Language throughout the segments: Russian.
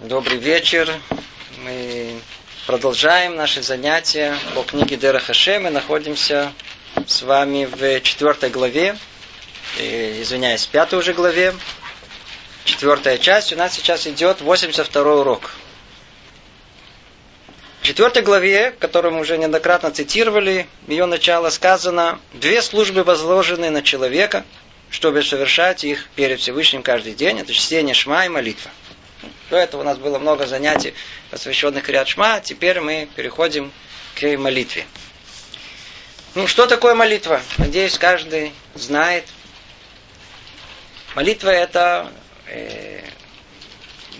Добрый вечер. Мы продолжаем наши занятия по книге Дера Хаше. Мы находимся с вами в четвертой главе, извиняюсь, пятой уже главе. Четвертая часть. У нас сейчас идет 82 урок. В четвертой главе, которую мы уже неоднократно цитировали, ее начало сказано, две службы возложены на человека, чтобы совершать их перед Всевышним каждый день. Это чтение шма и молитва. До этого у нас было много занятий, посвященных Риад Шма. Теперь мы переходим к молитве. Ну, что такое молитва? Надеюсь, каждый знает. Молитва это, э,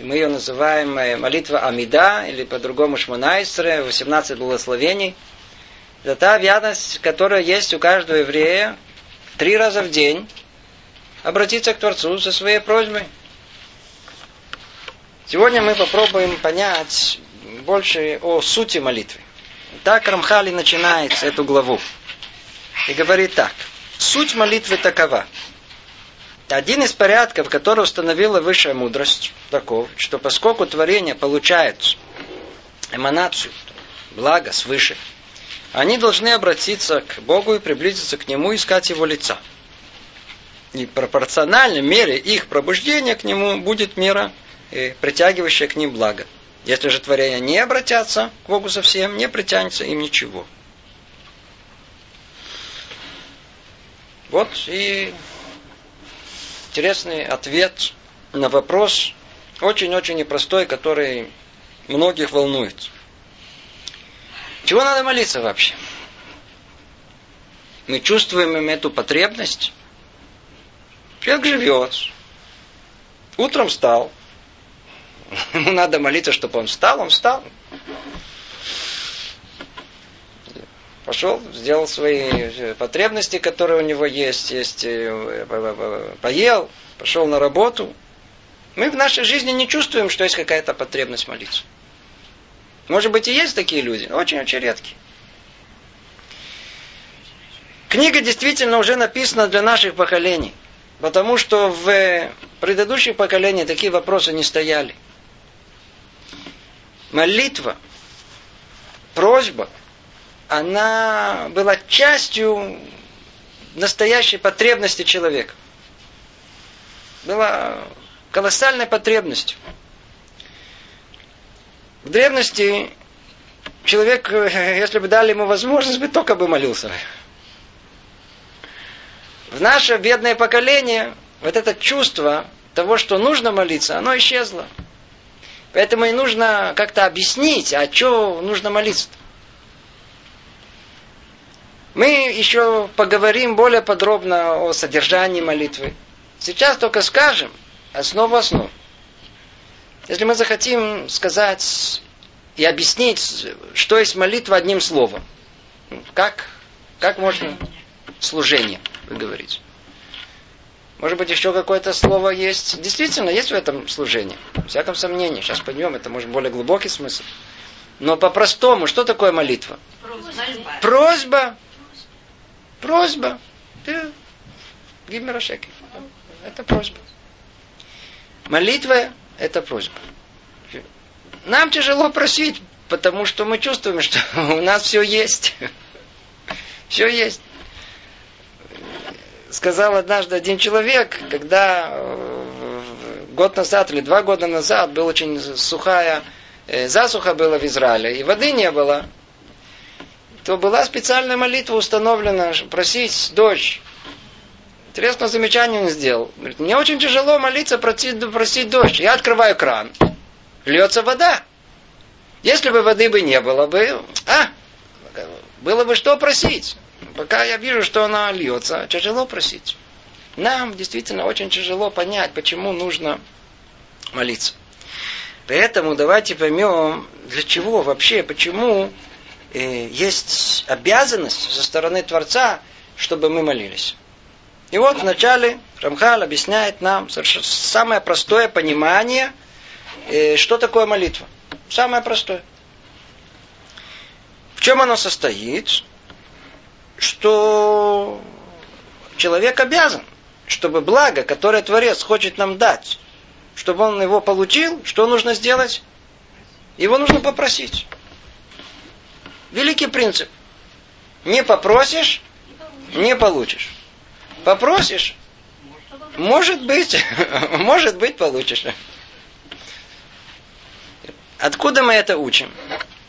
мы ее называем э, молитва Амида, или по-другому Шмонайсре, 18 благословений. Это та обязанность, которая есть у каждого еврея три раза в день обратиться к Творцу со своей просьбой. Сегодня мы попробуем понять больше о сути молитвы. Так Рамхали начинает эту главу. И говорит так. Суть молитвы такова. Один из порядков, который установила высшая мудрость, таков, что поскольку творение получает эманацию, благо свыше, они должны обратиться к Богу и приблизиться к Нему, искать Его лица. И пропорционально мере их пробуждения к Нему будет мера притягивающее к ним благо. Если же творения не обратятся к Богу совсем, не притянется им ничего. Вот и интересный ответ на вопрос, очень-очень непростой, который многих волнует. Чего надо молиться вообще? Мы чувствуем эту потребность. Человек живет. Утром встал, Ему надо молиться, чтобы он встал, он встал. Пошел, сделал свои потребности, которые у него есть, есть, э, поел, пошел на работу. Мы в нашей жизни не чувствуем, что есть какая-то потребность молиться. Может быть, и есть такие люди, очень-очень редкие. Книга действительно уже написана для наших поколений, потому что в предыдущих поколениях такие вопросы не стояли молитва, просьба, она была частью настоящей потребности человека. Была колоссальной потребностью. В древности человек, если бы дали ему возможность, бы только бы молился. В наше бедное поколение вот это чувство того, что нужно молиться, оно исчезло. Поэтому и нужно как-то объяснить, а что нужно молиться. Мы еще поговорим более подробно о содержании молитвы. Сейчас только скажем основу основ. Если мы захотим сказать и объяснить, что есть молитва одним словом, как, как можно служение, вы говорите. Может быть, еще какое-то слово есть. Действительно, есть в этом служение. В всяком сомнении. Сейчас поймем, это может более глубокий смысл. Но по-простому, что такое молитва? Просьба. Просьба. Просьба. Гимерашеки. Это просьба. Молитва – это просьба. Нам тяжело просить, потому что мы чувствуем, что у нас все есть. Все есть сказал однажды один человек, когда э, год назад или два года назад была очень сухая э, засуха была в Израиле, и воды не было, то была специальная молитва установлена, просить дождь. Интересное замечание он сделал. Говорит, мне очень тяжело молиться, просить, просить дождь. Я открываю кран, льется вода. Если бы воды бы не было бы, а, было бы что просить. Пока я вижу, что она льется, тяжело просить. Нам действительно очень тяжело понять, почему нужно молиться. Поэтому давайте поймем, для чего вообще, почему э, есть обязанность со стороны Творца, чтобы мы молились. И вот вначале Рамхал объясняет нам самое простое понимание, э, что такое молитва. Самое простое. В чем оно состоит? Что человек обязан, чтобы благо, которое Творец хочет нам дать, чтобы он его получил, что нужно сделать? Его нужно попросить. Великий принцип. Не попросишь, не получишь. Попросишь, может быть, может быть, получишь. Откуда мы это учим?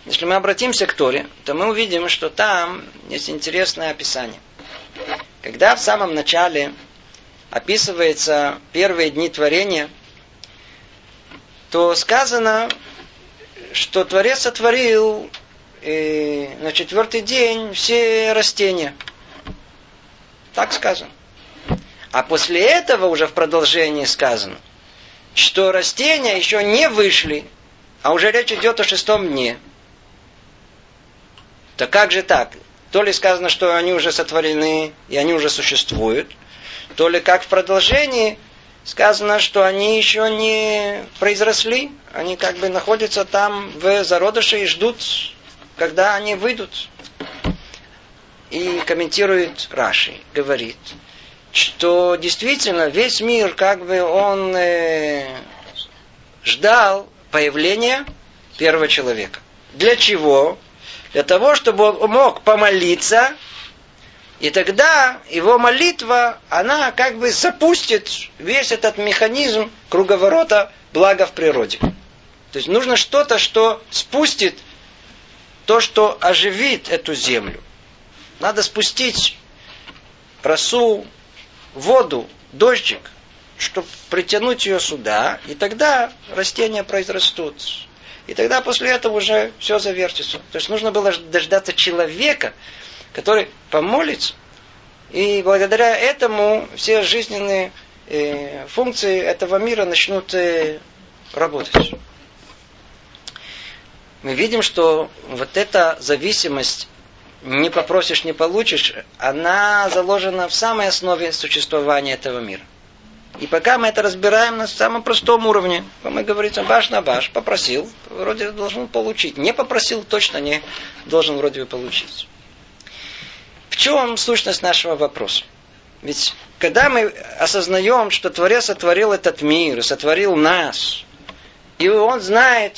Если мы обратимся к Торе, то мы увидим, что там есть интересное описание. Когда в самом начале описывается первые дни творения, то сказано, что Творец сотворил э, на четвертый день все растения. Так сказано. А после этого уже в продолжении сказано, что растения еще не вышли, а уже речь идет о шестом дне. Так как же так? То ли сказано, что они уже сотворены, и они уже существуют, то ли как в продолжении сказано, что они еще не произросли, они как бы находятся там в зародыше и ждут, когда они выйдут. И комментирует Раши, говорит, что действительно весь мир как бы он э, ждал появления первого человека. Для чего? Для того, чтобы он мог помолиться, и тогда его молитва, она как бы запустит весь этот механизм круговорота блага в природе. То есть нужно что-то, что спустит то, что оживит эту землю. Надо спустить росу, воду, дождик, чтобы притянуть ее сюда, и тогда растения произрастут. И тогда после этого уже все завертится. То есть нужно было дождаться человека, который помолится, и благодаря этому все жизненные э, функции этого мира начнут э, работать. Мы видим, что вот эта зависимость не попросишь, не получишь, она заложена в самой основе существования этого мира. И пока мы это разбираем на самом простом уровне, мы говорим баш на баш, попросил, вроде должен получить. Не попросил, точно не должен вроде бы получить. В чем сущность нашего вопроса? Ведь когда мы осознаем, что Творец сотворил этот мир, сотворил нас, и Он знает,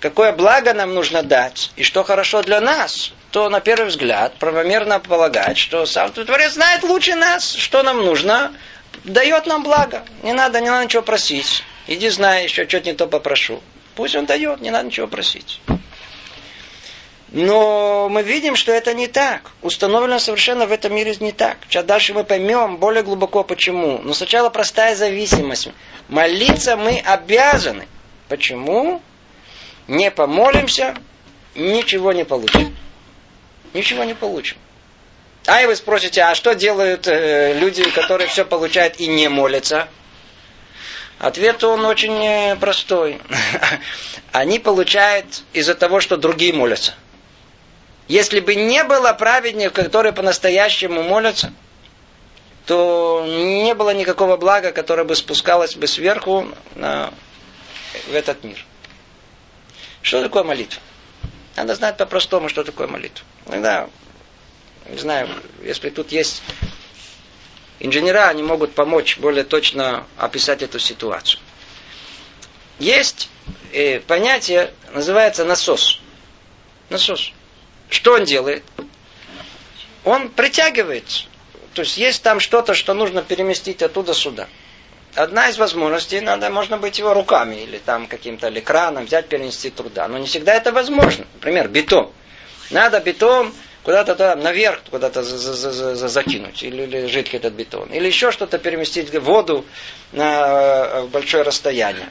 какое благо нам нужно дать, и что хорошо для нас, то на первый взгляд правомерно полагать, что сам Творец знает лучше нас, что нам нужно, дает нам благо. Не надо, не надо ничего просить. Иди знай, еще что-то не то попрошу. Пусть он дает, не надо ничего просить. Но мы видим, что это не так. Установлено совершенно в этом мире не так. Сейчас дальше мы поймем более глубоко почему. Но сначала простая зависимость. Молиться мы обязаны. Почему? Не помолимся, ничего не получим. Ничего не получим. А и вы спросите, а что делают э, люди, которые все получают и не молятся? Ответ он очень э, простой. Они получают из-за того, что другие молятся. Если бы не было праведников, которые по-настоящему молятся, то не было никакого блага, которое бы спускалось бы сверху на, в этот мир. Что такое молитва? Надо знать по-простому, что такое молитва. Иногда, не знаю, если тут есть инженера, они могут помочь более точно описать эту ситуацию. Есть э, понятие, называется насос. Насос. Что он делает? Он притягивает. То есть есть там что-то, что нужно переместить оттуда сюда. Одна из возможностей, надо, можно быть его руками или там каким-то или краном взять, перенести труда. Но не всегда это возможно. Например, бетон. Надо бетон куда-то там наверх, куда-то закинуть, или, или жидкий этот бетон. Или еще что-то переместить воду на э, большое расстояние.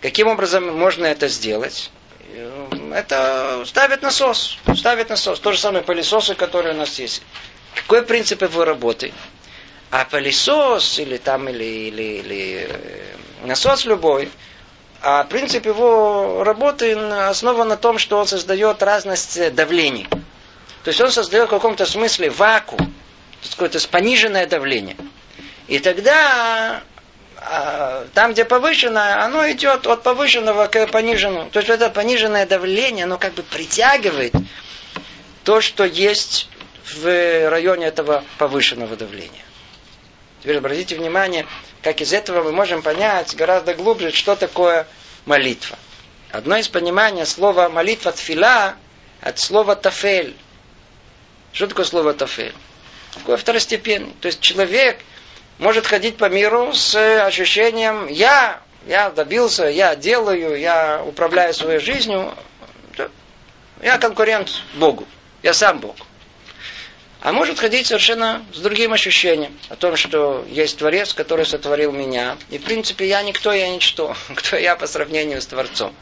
Каким образом можно это сделать? это ставит насос. Ставит насос. То же самое пылесосы, которые у нас есть. Какой принцип его работы? А пылесос или там или, или, или э, насос любой, а принцип его работы основан на том, что он создает разность давлений. То есть он создает в каком-то смысле вакуум, какое-то пониженное давление. И тогда а, там, где повышенное, оно идет от повышенного к пониженному. То есть это пониженное давление, оно как бы притягивает то, что есть в районе этого повышенного давления. Теперь обратите внимание, как из этого мы можем понять гораздо глубже, что такое молитва. Одно из понимания слова молитва тфила от слова тафель. Что такое слово тафель? Такое второстепенный. То есть человек может ходить по миру с ощущением «я, я добился, я делаю, я управляю своей жизнью, я конкурент Богу, я сам Бог». А может ходить совершенно с другим ощущением о том, что есть Творец, который сотворил меня. И в принципе я никто, я ничто. Кто я по сравнению с Творцом.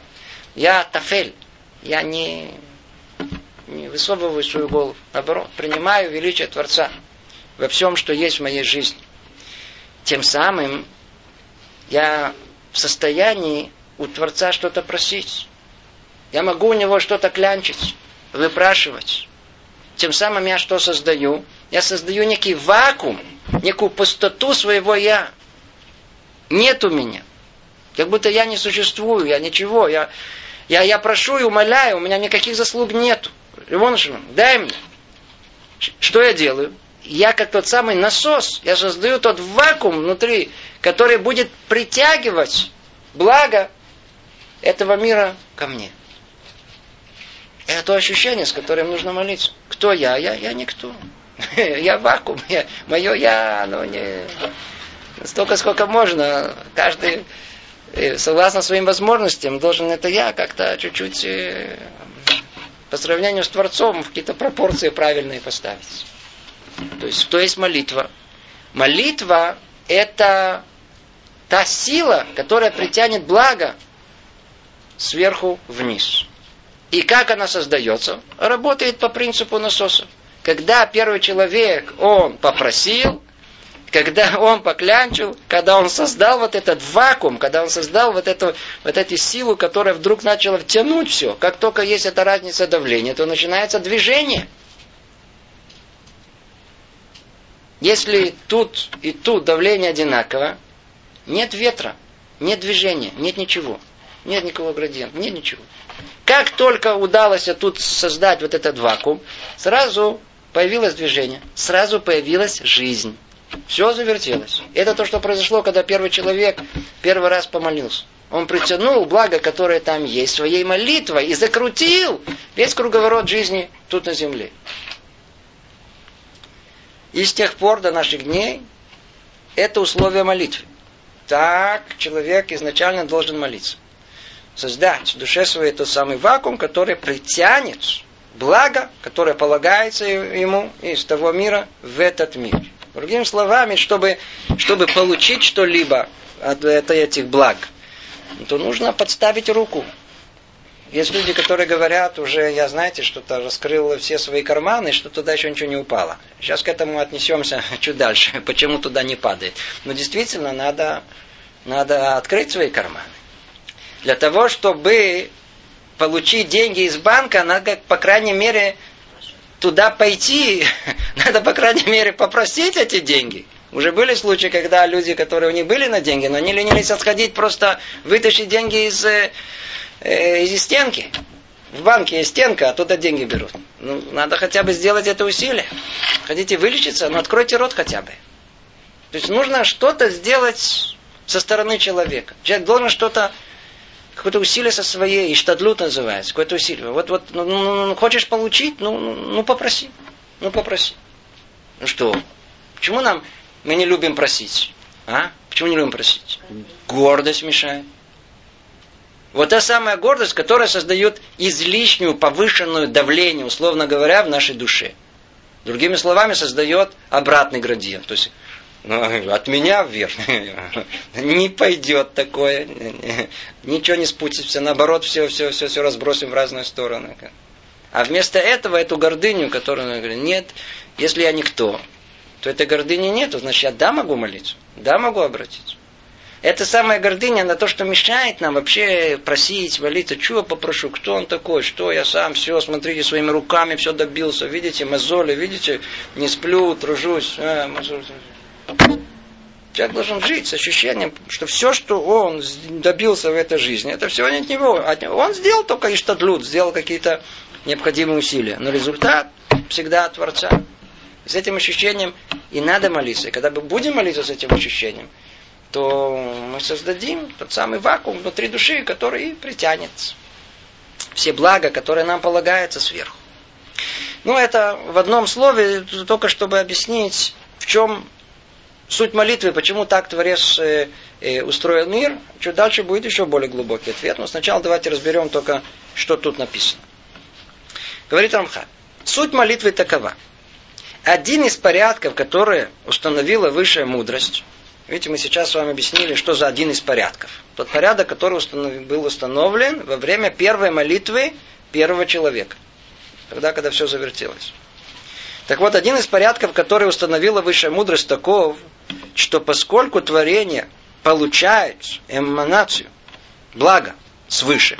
Я тафель. Я не, не высовываю свою голову. Наоборот, принимаю величие Творца во всем, что есть в моей жизни. Тем самым я в состоянии у Творца что-то просить. Я могу у него что-то клянчить, выпрашивать. Тем самым я что создаю? Я создаю некий вакуум, некую пустоту своего я. Нет у меня. Как будто я не существую, я ничего. Я, я, я прошу и умоляю, у меня никаких заслуг нету. Ивоншин, дай мне. Что я делаю? Я как тот самый насос, я создаю тот вакуум внутри, который будет притягивать благо этого мира ко мне. Это то ощущение, с которым нужно молиться. Кто я? Я, я никто. Я вакуум. Я, мое я, оно не... Столько, сколько можно. Каждый, э, согласно своим возможностям, должен это я как-то чуть-чуть э, по сравнению с Творцом в какие-то пропорции правильные поставить. То есть, что есть молитва? Молитва – это та сила, которая притянет благо сверху вниз. И как она создается? Работает по принципу насоса. Когда первый человек, он попросил, когда он поклянчил, когда он создал вот этот вакуум, когда он создал вот эту, вот эту силу, которая вдруг начала втянуть все, как только есть эта разница давления, то начинается движение. Если тут и тут давление одинаково, нет ветра, нет движения, нет ничего. Нет никакого градиента, нет ничего. Как только удалось тут создать вот этот вакуум, сразу появилось движение, сразу появилась жизнь. Все завертелось. Это то, что произошло, когда первый человек первый раз помолился. Он притянул благо, которое там есть, своей молитвой и закрутил весь круговорот жизни тут на земле. И с тех пор до наших дней это условие молитвы. Так человек изначально должен молиться создать в душе своей тот самый вакуум, который притянет благо, которое полагается ему из того мира в этот мир. Другими словами, чтобы, чтобы получить что-либо от этих благ, то нужно подставить руку. Есть люди, которые говорят, уже я, знаете, что-то раскрыл все свои карманы, что туда еще ничего не упало. Сейчас к этому отнесемся чуть дальше, почему туда не падает. Но действительно надо, надо открыть свои карманы. Для того, чтобы получить деньги из банка, надо, по крайней мере, туда пойти, надо, по крайней мере, попросить эти деньги. Уже были случаи, когда люди, которые у них были на деньги, но они ленились отходить, просто вытащить деньги из, э, из стенки. В банке есть стенка, а туда деньги берут. Ну, надо хотя бы сделать это усилие. Хотите вылечиться, но откройте рот хотя бы. То есть нужно что-то сделать со стороны человека. Человек должен что-то какое-то усилие со своей, иштадлут называется, какое-то усилие. Вот, вот, ну, ну, ну, ну, хочешь получить, ну, ну, попроси. Ну, попроси. Ну что, почему нам, мы не любим просить? А? Почему не любим просить? Гордость мешает. Вот та самая гордость, которая создает излишнюю, повышенную давление, условно говоря, в нашей душе. Другими словами, создает обратный градиент. То есть ну, от меня вверх. Не пойдет такое. Ничего не спутится. Наоборот, все, все, все, все разбросим в разные стороны. А вместо этого эту гордыню, которую он говорит, нет, если я никто, то этой гордыни нет, значит, я да могу молиться, да могу обратиться. Это самая гордыня на то, что мешает нам вообще просить, молиться. Чего попрошу? Кто он такой? Что я сам? Все, смотрите, своими руками все добился. Видите, мозоли, видите? Не сплю, тружусь. А, мозоли. Человек должен жить с ощущением, что все, что он добился в этой жизни, это все не от него. Он сделал только иштадлют, сделал какие-то необходимые усилия. Но результат всегда от Творца. С этим ощущением и надо молиться. И когда мы будем молиться с этим ощущением, то мы создадим тот самый вакуум внутри души, который притянет все блага, которые нам полагаются сверху. Ну, это в одном слове, только чтобы объяснить, в чем суть молитвы, почему так Творец э, э, устроил мир. Чуть дальше будет еще более глубокий ответ. Но сначала давайте разберем только, что тут написано. Говорит Рамха. Суть молитвы такова. Один из порядков, которые установила высшая мудрость, видите, мы сейчас с вами объяснили, что за один из порядков. Тот порядок, который установ... был установлен во время первой молитвы первого человека. Тогда, когда все завертелось. Так вот, один из порядков, который установила высшая мудрость, таков, что поскольку творение получает эманацию, благо свыше,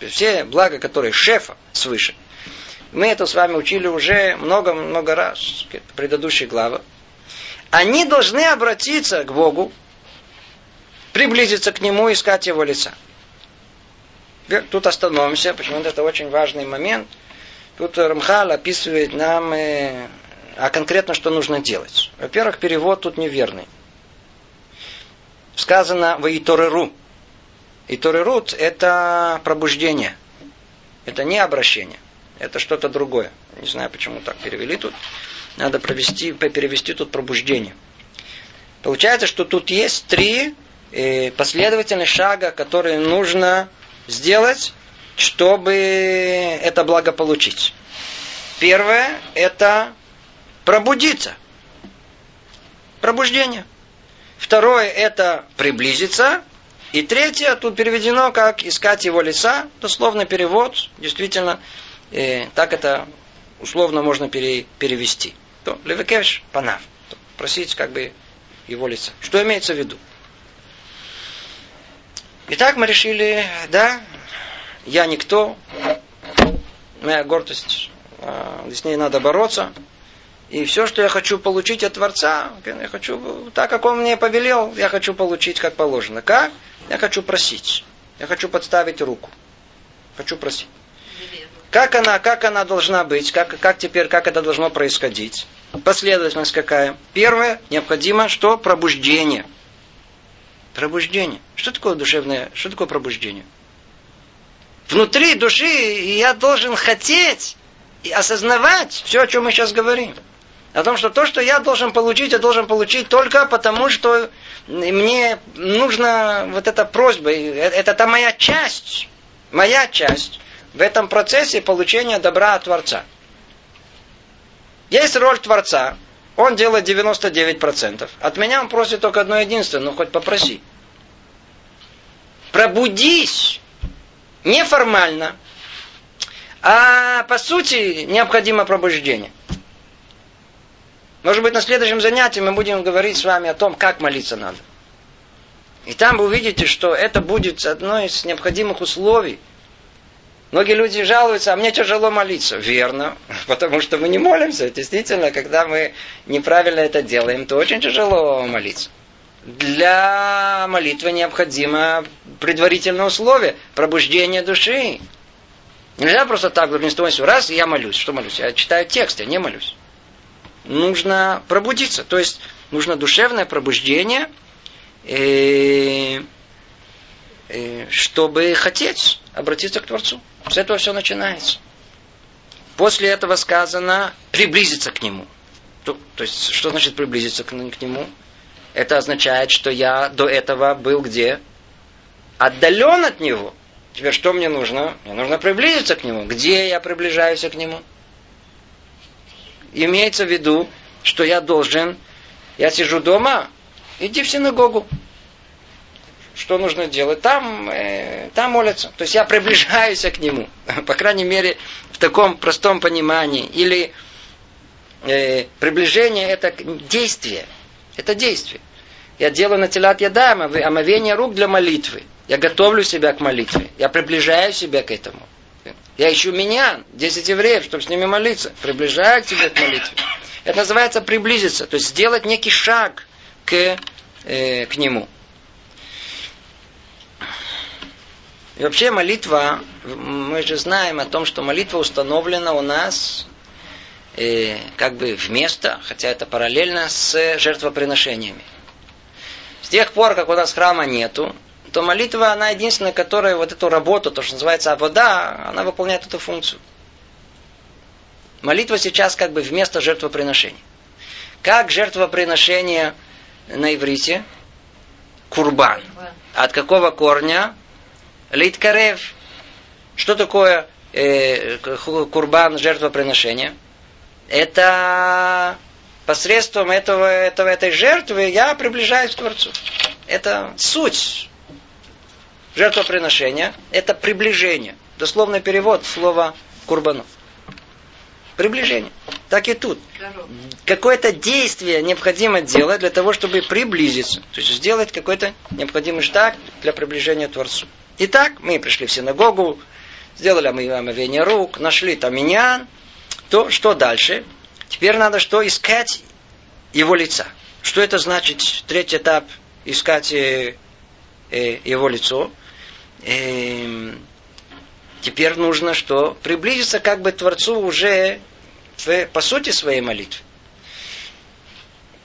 все блага, которые шефа свыше, мы это с вами учили уже много-много раз в предыдущих главах, они должны обратиться к Богу, приблизиться к Нему, искать Его лица. Тут остановимся, почему это очень важный момент – Тут Рамхал описывает нам, э, а конкретно что нужно делать. Во-первых, перевод тут неверный. Сказано в Итореру. Иторерут – это пробуждение. Это не обращение. Это что-то другое. Не знаю, почему так перевели тут. Надо провести, перевести тут пробуждение. Получается, что тут есть три э, последовательных шага, которые нужно сделать чтобы это благо получить. Первое – это пробудиться. Пробуждение. Второе – это приблизиться. И третье, тут переведено как искать его лица, дословно перевод, действительно, э, так это условно можно пере, перевести. То левекеш панав, просить как бы его лица. Что имеется в виду? Итак, мы решили, да, я никто, моя гордость, а, с ней надо бороться. И все, что я хочу получить от Творца, я хочу, так как Он мне повелел, я хочу получить как положено. Как? Я хочу просить. Я хочу подставить руку. Хочу просить. Как она, как она должна быть? Как, как теперь, как это должно происходить? Последовательность какая? Первое, необходимо что? Пробуждение. Пробуждение. Что такое душевное, что такое пробуждение? внутри души я должен хотеть и осознавать все, о чем мы сейчас говорим. О том, что то, что я должен получить, я должен получить только потому, что мне нужна вот эта просьба. Это, это моя часть. Моя часть в этом процессе получения добра от Творца. Есть роль Творца. Он делает 99%. От меня он просит только одно единственное. Ну, хоть попроси. Пробудись неформально, а по сути необходимо пробуждение. Может быть, на следующем занятии мы будем говорить с вами о том, как молиться надо. И там вы увидите, что это будет одно из необходимых условий. Многие люди жалуются, а мне тяжело молиться. Верно, потому что мы не молимся. Действительно, когда мы неправильно это делаем, то очень тяжело молиться для молитвы необходимо предварительное условие – пробуждение души. Нельзя просто так, того, раз, я молюсь. Что молюсь? Я читаю текст, я не молюсь. Нужно пробудиться. То есть, нужно душевное пробуждение, чтобы хотеть обратиться к Творцу. С этого все начинается. После этого сказано приблизиться к Нему. То, то есть, что значит приблизиться к, к Нему? Это означает, что я до этого был где? Отдален от него. Теперь что мне нужно? Мне нужно приблизиться к нему. Где я приближаюсь к нему? Имеется в виду, что я должен, я сижу дома, иди в синагогу. Что нужно делать? Там, э, там молятся. То есть я приближаюсь к нему. По крайней мере, в таком простом понимании. Или э, приближение это действие. Это действие. Я делаю на телят ядаем, омовение рук для молитвы. Я готовлю себя к молитве. Я приближаю себя к этому. Я ищу меня, 10 евреев, чтобы с ними молиться. Приближаю к тебе к молитве. Это называется приблизиться. То есть сделать некий шаг к, э, к нему. И вообще молитва, мы же знаем о том, что молитва установлена у нас э, как бы вместо, хотя это параллельно с жертвоприношениями. С тех пор, как у нас храма нету, то молитва, она единственная, которая вот эту работу, то, что называется вода, она выполняет эту функцию. Молитва сейчас как бы вместо жертвоприношения. Как жертвоприношение на иврите? Курбан. От какого корня? Литкарев. Что такое э, курбан, жертвоприношение? Это посредством этого, этого, этой жертвы я приближаюсь к Творцу. Это суть жертвоприношения. Это приближение. Дословный перевод слова курбанов. Приближение. Так и тут. Какое-то действие необходимо делать для того, чтобы приблизиться. То есть сделать какой-то необходимый шаг для приближения Творцу. Итак, мы пришли в синагогу, сделали омовение рук, нашли там миньян. То что дальше? Теперь надо что? Искать его лица. Что это значит? Третий этап. Искать э, э, его лицо. Э, теперь нужно что? Приблизиться как бы к Творцу уже в, по сути своей молитвы.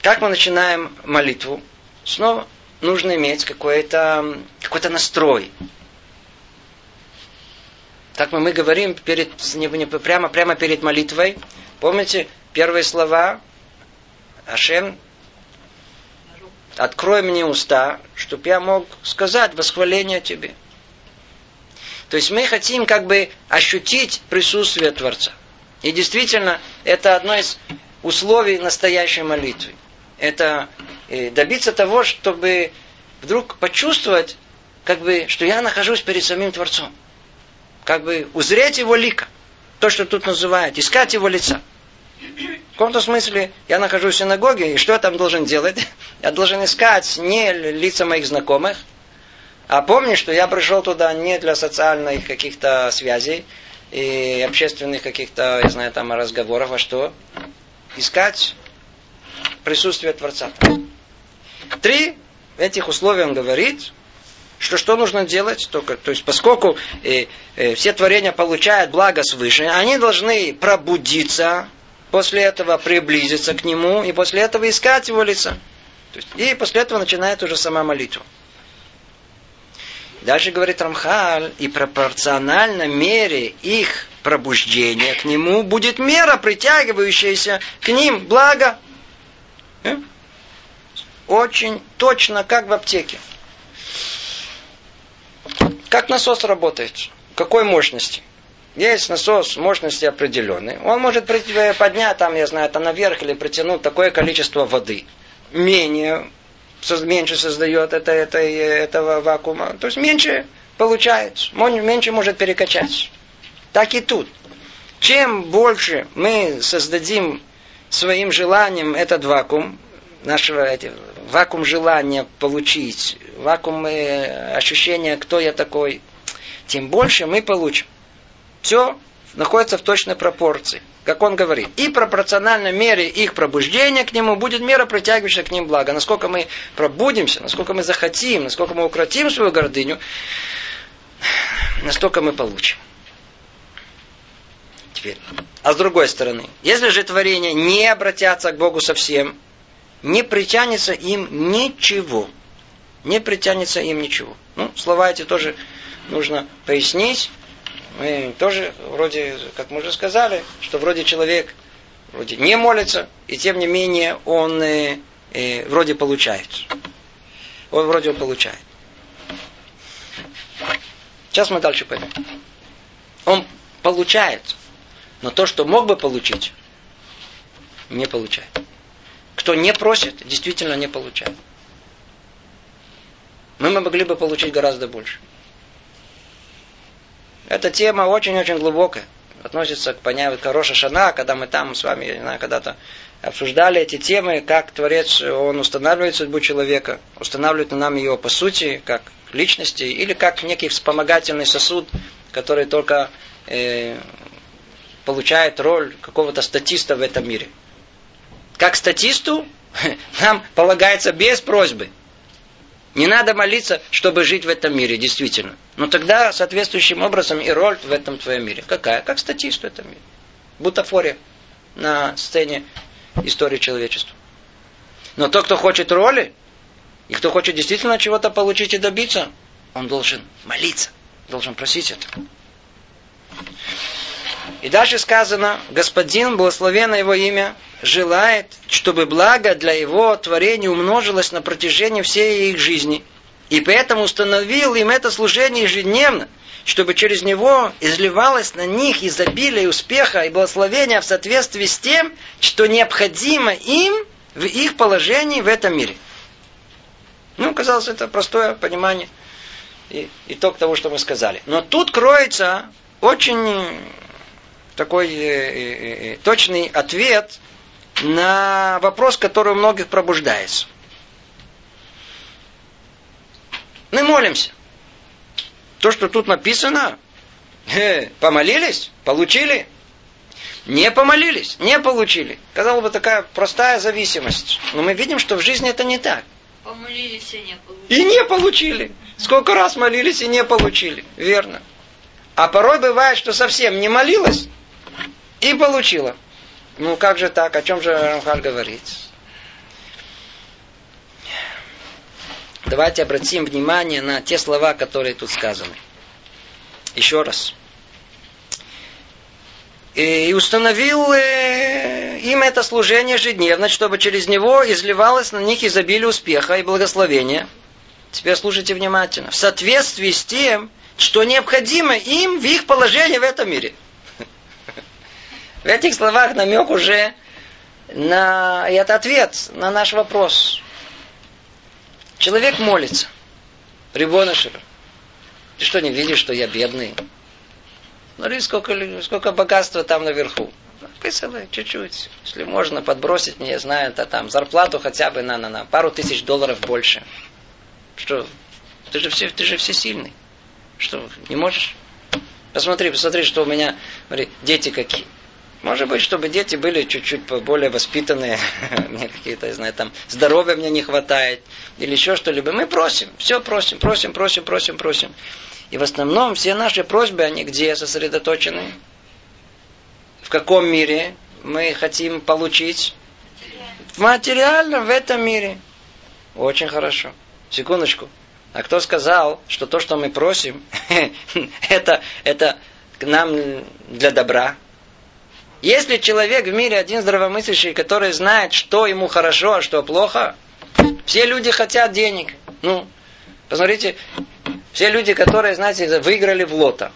Как мы начинаем молитву? Снова нужно иметь какой-то какой настрой. Как мы, мы говорим перед, не, не, прямо, прямо перед молитвой, помните первые слова Ашем, открой мне уста, чтобы я мог сказать восхваление тебе. То есть мы хотим как бы ощутить присутствие Творца. И действительно, это одно из условий настоящей молитвы. Это э, добиться того, чтобы вдруг почувствовать, как бы, что я нахожусь перед самим Творцом. Как бы узреть его лика. То, что тут называют, искать его лица. В каком-то смысле я нахожусь в синагоге, и что я там должен делать? Я должен искать не лица моих знакомых, а помни, что я пришел туда не для социальных каких-то связей, и общественных каких-то, я знаю, там разговоров, а что? Искать присутствие Творца. Три этих условия он говорит, что что нужно делать, только, то есть поскольку э, э, все творения получают благо свыше, они должны пробудиться, после этого приблизиться к нему, и после этого искать его лица. То есть, и после этого начинает уже сама молитва. Дальше говорит Рамхаль, и пропорционально мере их пробуждения к нему будет мера, притягивающаяся к ним благо. Э? Очень точно, как в аптеке. Как насос работает? Какой мощности? Есть насос мощности определенной. Он может поднять, там, я знаю, это наверх или притянуть такое количество воды. Менее меньше создает это, это, этого вакуума. То есть меньше получается, меньше может перекачать. Так и тут. Чем больше мы создадим своим желанием этот вакуум, нашего эти, вакуум желания получить, вакуум э, ощущения, кто я такой, тем больше мы получим. Все находится в точной пропорции как он говорит, и пропорционально мере их пробуждения к нему будет мера притягивающая к ним благо. Насколько мы пробудимся, насколько мы захотим, насколько мы укротим свою гордыню, настолько мы получим. Теперь. А с другой стороны, если же творения не обратятся к Богу совсем, не притянется им ничего. Не притянется им ничего. Ну, слова эти тоже нужно пояснить мы тоже вроде, как мы уже сказали, что вроде человек вроде не молится, и тем не менее он э, э, вроде получает. Он вроде получает. Сейчас мы дальше пойдем. Он получает, но то, что мог бы получить, не получает. Кто не просит, действительно не получает. Мы могли бы получить гораздо больше. Эта тема очень-очень глубокая. Относится к понятию Роша Шана, когда мы там с вами, я не знаю, когда-то обсуждали эти темы, как Творец, он устанавливает судьбу человека, устанавливает на нам его по сути, как личности, или как некий вспомогательный сосуд, который только э, получает роль какого-то статиста в этом мире. Как статисту нам полагается без просьбы – не надо молиться, чтобы жить в этом мире, действительно. Но тогда соответствующим образом и роль в этом твоем мире. Какая? Как статист в этом мире. Бутафория. на сцене истории человечества. Но тот, кто хочет роли, и кто хочет действительно чего-то получить и добиться, он должен молиться, должен просить это. И дальше сказано, Господин, благословенно его имя, желает, чтобы благо для его творения умножилось на протяжении всей их жизни. И поэтому установил им это служение ежедневно, чтобы через него изливалось на них изобилие успеха и благословения в соответствии с тем, что необходимо им в их положении в этом мире. Ну, казалось, это простое понимание и итог того, что мы сказали. Но тут кроется очень такой э, э, э, точный ответ на вопрос, который у многих пробуждается. Мы молимся. То, что тут написано, э, помолились, получили. Не помолились, не получили. Казалось бы, такая простая зависимость. Но мы видим, что в жизни это не так. Помолились и не получили. И не получили. Сколько раз молились и не получили. Верно. А порой бывает, что совсем не молилась и получила. Ну как же так? О чем же Рамхаль говорит? Давайте обратим внимание на те слова, которые тут сказаны. Еще раз. И установил э, им это служение ежедневно, чтобы через него изливалось на них изобилие успеха и благословения. Теперь слушайте внимательно. В соответствии с тем, что необходимо им в их положении в этом мире. В этих словах намек уже на... И это ответ на наш вопрос. Человек молится. Рибонашер. Ты что, не видишь, что я бедный? Смотри, сколько, сколько богатства там наверху. Написано чуть-чуть. Если можно подбросить мне, знаю, это там зарплату хотя бы на, на, на пару тысяч долларов больше. Что? Ты же, все, ты же всесильный. Что, не можешь? Посмотри, посмотри, что у меня, смотри, дети какие. Может быть, чтобы дети были чуть-чуть более воспитанные, мне какие-то, знаю, там, здоровья мне не хватает, или еще что-либо. Мы просим, все просим, просим, просим, просим, просим. И в основном все наши просьбы, они где сосредоточены? В каком мире мы хотим получить? В материальном, в этом мире. Очень хорошо. Секундочку. А кто сказал, что то, что мы просим, это, это к нам для добра? Если человек в мире один здравомыслящий, который знает, что ему хорошо, а что плохо, все люди хотят денег. Ну, посмотрите, все люди, которые, знаете, выиграли в лото.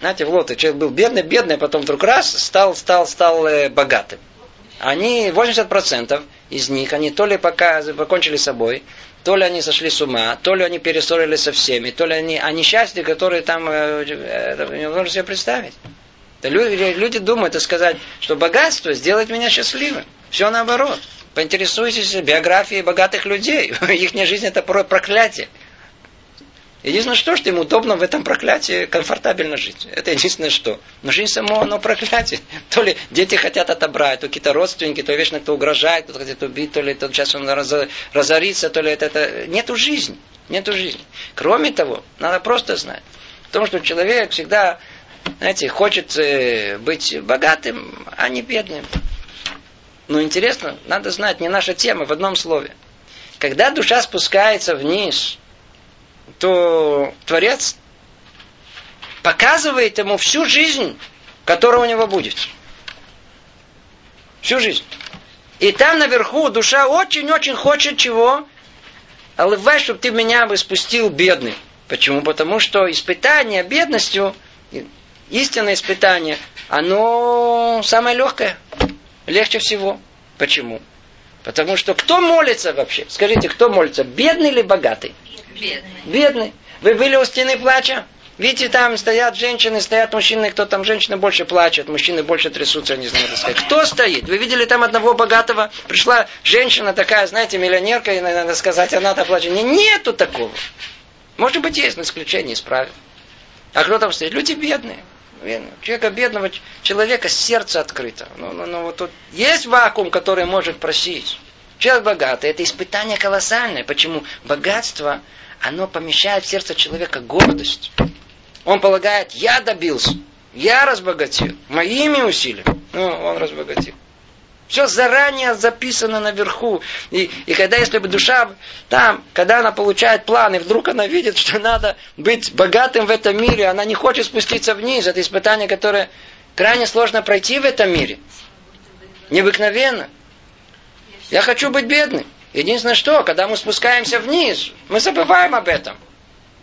Знаете, в лото человек был бедный, бедный, а потом вдруг раз стал, стал, стал э, богатым. Они, 80% из них, они то ли пока покончили с собой, то ли они сошли с ума, то ли они перессорились со всеми, то ли они, а несчастье, которые там, э, это невозможно себе представить. Люди, думают и сказать, что богатство сделает меня счастливым. Все наоборот. Поинтересуйтесь биографией богатых людей. Их жизнь это порой проклятие. Единственное, что, что им удобно в этом проклятии комфортабельно жить. Это единственное, что. Но жизнь само, оно проклятие. То ли дети хотят отобрать, то какие-то родственники, то вечно кто угрожает, кто хотят убить, то ли то сейчас он разорится, то ли это, это... Нету жизни. Нету жизни. Кроме того, надо просто знать. В том, что человек всегда, знаете, хочет э, быть богатым, а не бедным. Но интересно, надо знать, не наша тема в одном слове. Когда душа спускается вниз, то Творец показывает ему всю жизнь, которая у него будет. Всю жизнь. И там наверху душа очень-очень хочет чего? Алывай, чтобы ты меня бы спустил бедный. Почему? Потому что испытание бедностью, истинное испытание, оно самое легкое. Легче всего. Почему? Потому что кто молится вообще? Скажите, кто молится? Бедный или богатый? Бедный. Бедный. Вы были у стены плача? Видите, там стоят женщины, стоят мужчины, кто там женщины больше плачет, мужчины больше трясутся, не знаю, сказать. Кто стоит? Вы видели там одного богатого? Пришла женщина такая, знаете, миллионерка, и надо сказать, она там плачет. Не, нету такого. Может быть, есть, но исключение из правил. А кто там стоит? Люди бедные. Человека бедного, человека сердце открыто. Ну, ну, ну, вот тут есть вакуум, который может просить. Человек богатый, это испытание колоссальное. Почему? Богатство, оно помещает в сердце человека гордость. Он полагает, я добился, я разбогател, моими усилиями. Ну, он разбогател. Все заранее записано наверху. И, и когда, если бы душа там, когда она получает план, и вдруг она видит, что надо быть богатым в этом мире, она не хочет спуститься вниз. Это испытание, которое крайне сложно пройти в этом мире. Необыкновенно. Я хочу быть бедным. Единственное, что, когда мы спускаемся вниз, мы забываем об этом.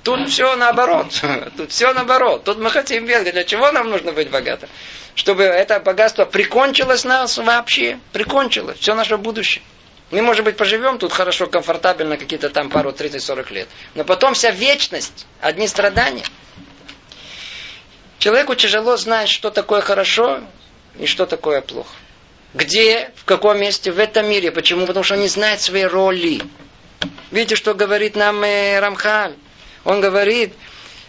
Тут все наоборот. Тут все наоборот. Тут мы хотим бедным. Для чего нам нужно быть богатым? Чтобы это богатство прикончилось нас вообще. Прикончилось. Все наше будущее. Мы, может быть, поживем тут хорошо, комфортабельно, какие-то там пару, 30-40 лет. Но потом вся вечность, одни страдания. Человеку тяжело знать, что такое хорошо и что такое плохо. Где, в каком месте в этом мире. Почему? Потому что он не знает своей роли. Видите, что говорит нам э, Рамхаль? Он говорит,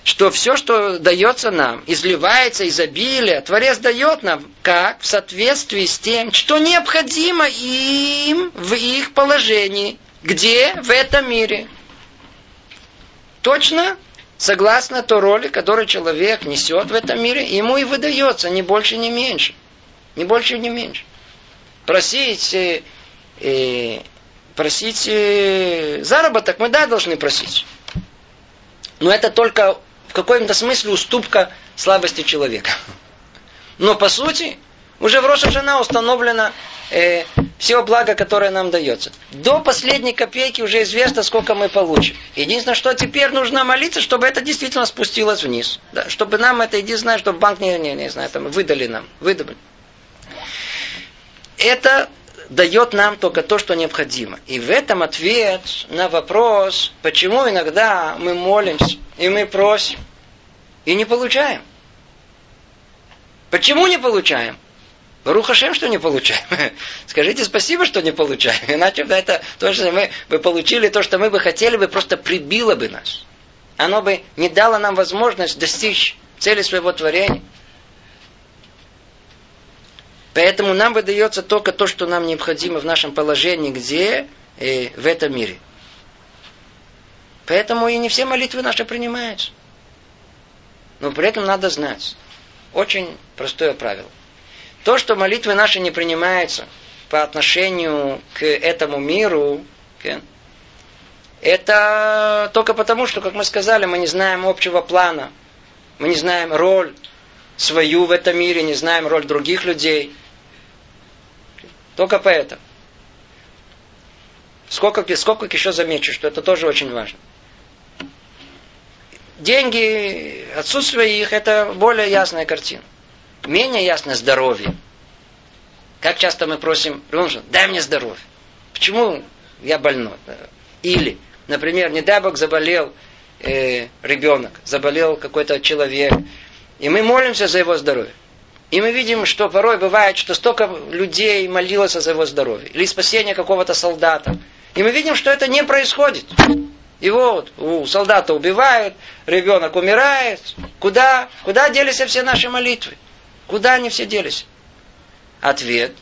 что все, что дается нам, изливается изобилие, Творец дает нам, как в соответствии с тем, что необходимо им в их положении. Где? В этом мире. Точно согласно той роли, которую человек несет в этом мире, ему и выдается, ни больше, ни меньше. Ни больше, ни меньше. Просить, э, э, просить э, заработок мы, да, должны просить. Но это только в каком-то смысле уступка слабости человека. Но по сути, уже в Роша Жена установлено э, все блага, которое нам дается. До последней копейки уже известно, сколько мы получим. Единственное, что теперь нужно молиться, чтобы это действительно спустилось вниз. Да, чтобы нам это, единственное, чтобы банк не, не, не знаю, там, выдали нам. Выдали. Это дает нам только то, что необходимо. И в этом ответ на вопрос, почему иногда мы молимся и мы просим и не получаем. Почему не получаем? Рухашем, что не получаем. Скажите спасибо, что не получаем. Иначе бы это то, что мы бы получили, то, что мы бы хотели бы, просто прибило бы нас. Оно бы не дало нам возможность достичь цели своего творения. Поэтому нам выдается только то, что нам необходимо в нашем положении, где э, в этом мире. Поэтому и не все молитвы наши принимаются. Но при этом надо знать. Очень простое правило. То, что молитвы наши не принимаются по отношению к этому миру, это только потому, что, как мы сказали, мы не знаем общего плана. Мы не знаем роль свою в этом мире, не знаем роль других людей – только поэтому. Сколько, сколько еще замечу, что это тоже очень важно. Деньги, отсутствие их, это более ясная картина. Менее ясное здоровье. Как часто мы просим, дай мне здоровье. Почему я больной? Или, например, не дай Бог заболел э, ребенок, заболел какой-то человек, и мы молимся за его здоровье. И мы видим, что порой бывает, что столько людей молилось за его здоровье. Или спасение какого-то солдата. И мы видим, что это не происходит. И вот, у солдата убивают, ребенок умирает. Куда? Куда делись все наши молитвы? Куда они все делись? Ответ.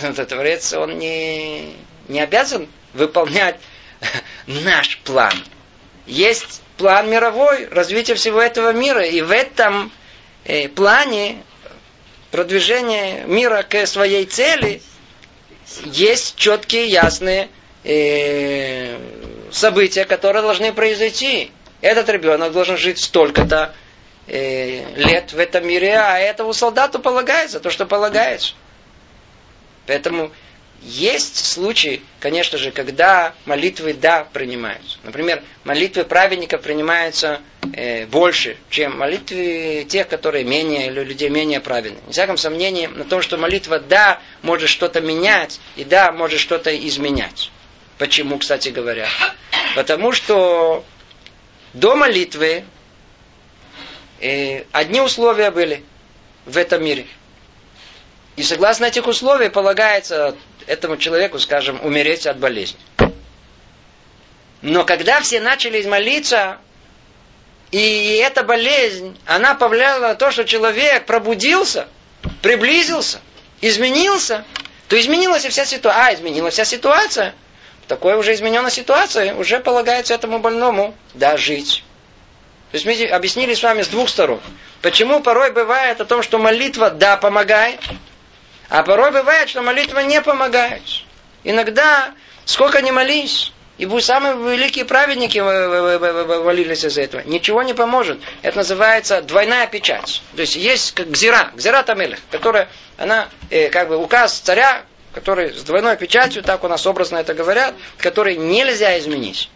Творец, он не, не обязан выполнять наш план. Есть план мировой, развития всего этого мира. И в этом э, плане продвижение мира к своей цели, есть четкие, ясные э, события, которые должны произойти. Этот ребенок должен жить столько-то э, лет в этом мире, а этому солдату полагается то, что полагается. Поэтому есть случаи, конечно же, когда молитвы да принимаются. Например, молитвы праведников принимаются э, больше, чем молитвы тех, которые менее или людей менее праведны. Не всяком сомнении на том, что молитва да может что-то менять и да может что-то изменять. Почему, кстати говоря? Потому что до молитвы э, одни условия были в этом мире. И согласно этих условий полагается этому человеку, скажем, умереть от болезни. Но когда все начали молиться, и эта болезнь, она повлияла на то, что человек пробудился, приблизился, изменился, то изменилась и вся ситуация. А, изменилась вся ситуация. Такое уже измененная ситуация, уже полагается этому больному да, жить. То есть мы объяснили с вами с двух сторон. Почему порой бывает о том, что молитва да помогает, А порой бывает, что молитва не помогает. Иногда, сколько ни молись, и будь самые великие праведники молились из этого. Ничего не поможет. Это называется двойная печать. То есть есть как гзира, гзира тамелех, которая, она э, как бы указ царя, который с двойной печатью, так у нас образно это говорят, который нельзя изменить.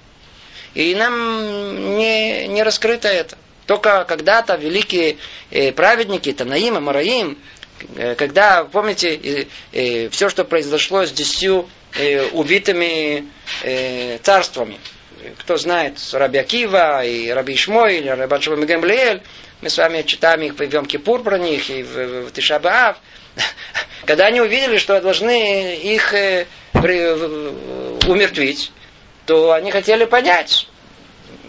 И нам не, не раскрыто это. Только когда-то великие э, праведники, Танаим, Амараим, э, когда, помните, э, э, все, что произошло с десятью э, убитыми э, царствами. Кто знает Раби Акива и Раби Ишмой, Раби Шабам Гамлиэль, мы с вами читаем их в Йом Кипур про них и в, в Тишабаав. Когда они увидели, что должны их э, умертвить, то они хотели понять,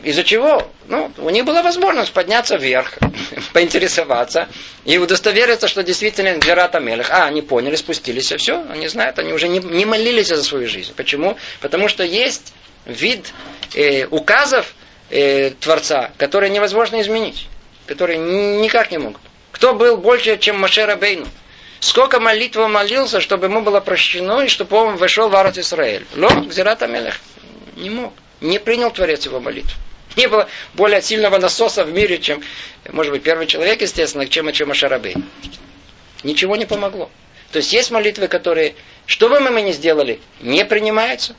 из-за чего? Ну, у них была возможность подняться вверх, поинтересоваться и удостовериться, что действительно Джерата Мелех. А, они поняли, спустились, и все, они знают, они уже не, не молились за свою жизнь. Почему? Потому что есть вид э, указов э, Творца, которые невозможно изменить, которые никак не могут. Кто был больше, чем Машера Бейну? Сколько молитв он молился, чтобы ему было прощено, и чтобы он вошел в Арат Исраэль. Ло, Зирата Мелех не мог. Не принял Творец его молитву. Не было более сильного насоса в мире, чем, может быть, первый человек, естественно, чем, чем Ашарабей. Ничего не помогло. То есть есть молитвы, которые, что бы мы ни сделали, не принимаются.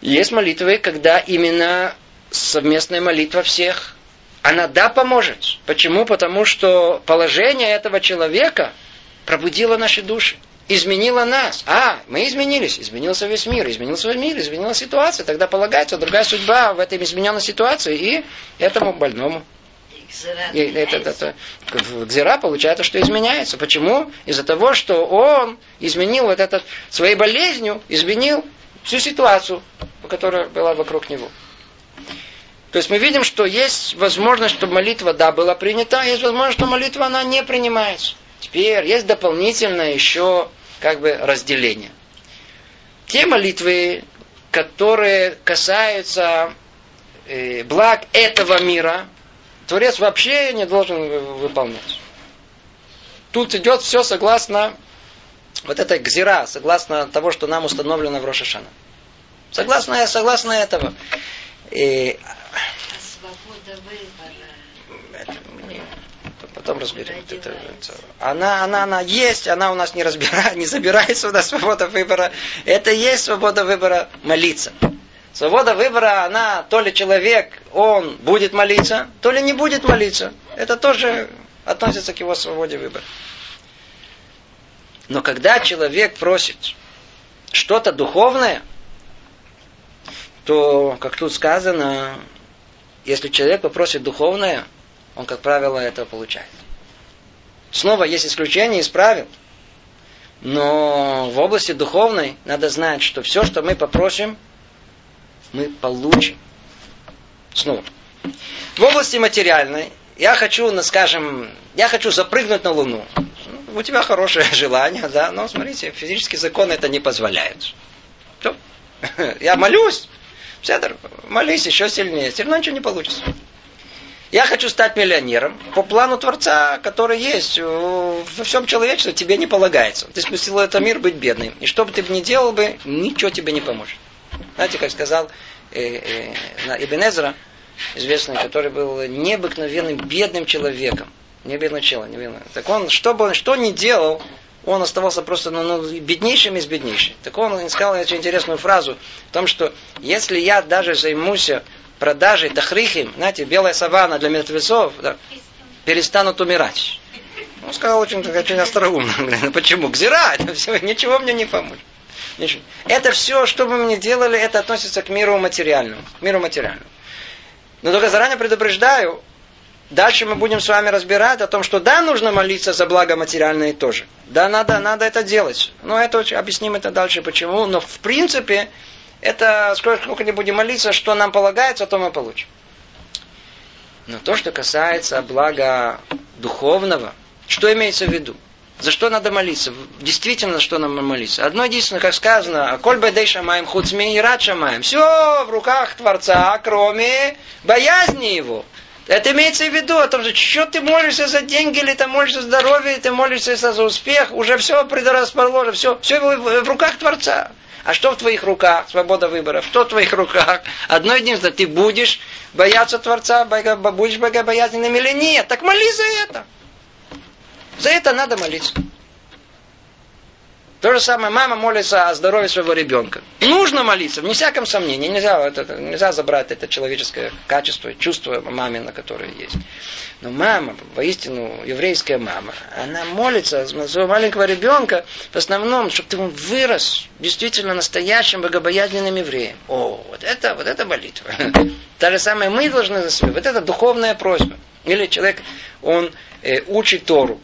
Есть молитвы, когда именно совместная молитва всех, она да поможет. Почему? Потому что положение этого человека пробудило наши души изменила нас. А, мы изменились. Изменился весь мир. Изменился весь мир, изменилась ситуация. Тогда полагается другая судьба в этой измененной ситуации и этому больному. И это, это, это, Гзира получается, что изменяется. Почему? Из-за того, что он изменил вот этот своей болезнью, изменил всю ситуацию, которая была вокруг него. То есть мы видим, что есть возможность, чтобы молитва, да, была принята, а есть возможность, что молитва, она не принимается. Теперь есть дополнительное еще как бы разделение. Те молитвы, которые касаются э, благ этого мира, Творец вообще не должен выполнять. Тут идет все согласно вот этой гзира, согласно того, что нам установлено в Рошашана. Согласно, согласно этого. И... А свобода потом разберем. Это, она, она, она есть, она у нас не разбирает, не забирается у нас свобода выбора. Это есть свобода выбора молиться. Свобода выбора, она то ли человек, он будет молиться, то ли не будет молиться. Это тоже относится к его свободе выбора. Но когда человек просит что-то духовное, то, как тут сказано, если человек попросит духовное, он, как правило, это получает. Снова есть исключения из правил. Но в области духовной надо знать, что все, что мы попросим, мы получим. Снова. В области материальной я хочу, ну, скажем, я хочу запрыгнуть на Луну. У тебя хорошее желание, да, но смотрите, физические законы это не позволяют. Я молюсь, Седр, молись еще сильнее, все равно ничего не получится. Я хочу стать миллионером по плану Творца, который есть во всем человечестве, тебе не полагается. Ты спустил этот мир быть бедным. И что бы ты ни делал бы, ничего тебе не поможет. Знаете, как сказал э, э, известный, который был необыкновенным бедным человеком. Не бедный человек, не бедный. Так он, что бы он что ни делал, он оставался просто ну, ну, беднейшим из беднейших. Так он сказал очень интересную фразу о том, что если я даже займусь продажей тахрихим, знаете, белая савана для мертвецов, да, перестанут умирать. Он сказал очень, очень остроумно. Почему? Гзира, это все, ничего мне не поможет. Это все, что бы мы ни делали, это относится к миру материальному. К миру материальному. Но только заранее предупреждаю, дальше мы будем с вами разбирать о том, что да, нужно молиться за благо материальное тоже. Да, надо, надо это делать. Но это объясним это дальше почему. Но в принципе, это сколько не будем молиться, что нам полагается, то мы получим. Но то, что касается блага духовного, что имеется в виду? За что надо молиться? Действительно, что нам молиться? Одно единственное, как сказано, «Коль бэдэй шамаем хуцми и рад шамаем». Все в руках Творца, кроме боязни Его. Это имеется в виду о том, что что ты молишься за деньги, или ты молишься за здоровье, или ты молишься за успех, уже все предрасположено, все, все в руках Творца. А что в твоих руках? Свобода выбора. Что в твоих руках? Одно единственное, ты будешь бояться Творца, будешь богобоязненным или нет. Так молись за это. За это надо молиться. То же самое мама молится о здоровье своего ребенка. Нужно молиться, вне всяком сомнении. Нельзя, это, нельзя забрать это человеческое качество, чувство мамина, которое есть. Но мама, воистину еврейская мама, она молится за своего маленького ребенка в основном, чтобы он вырос действительно настоящим богобоязненным евреем. О, вот это, вот это молитва. Та же самое мы должны за себя. Вот это духовная просьба. Или человек, он э, учит Тору.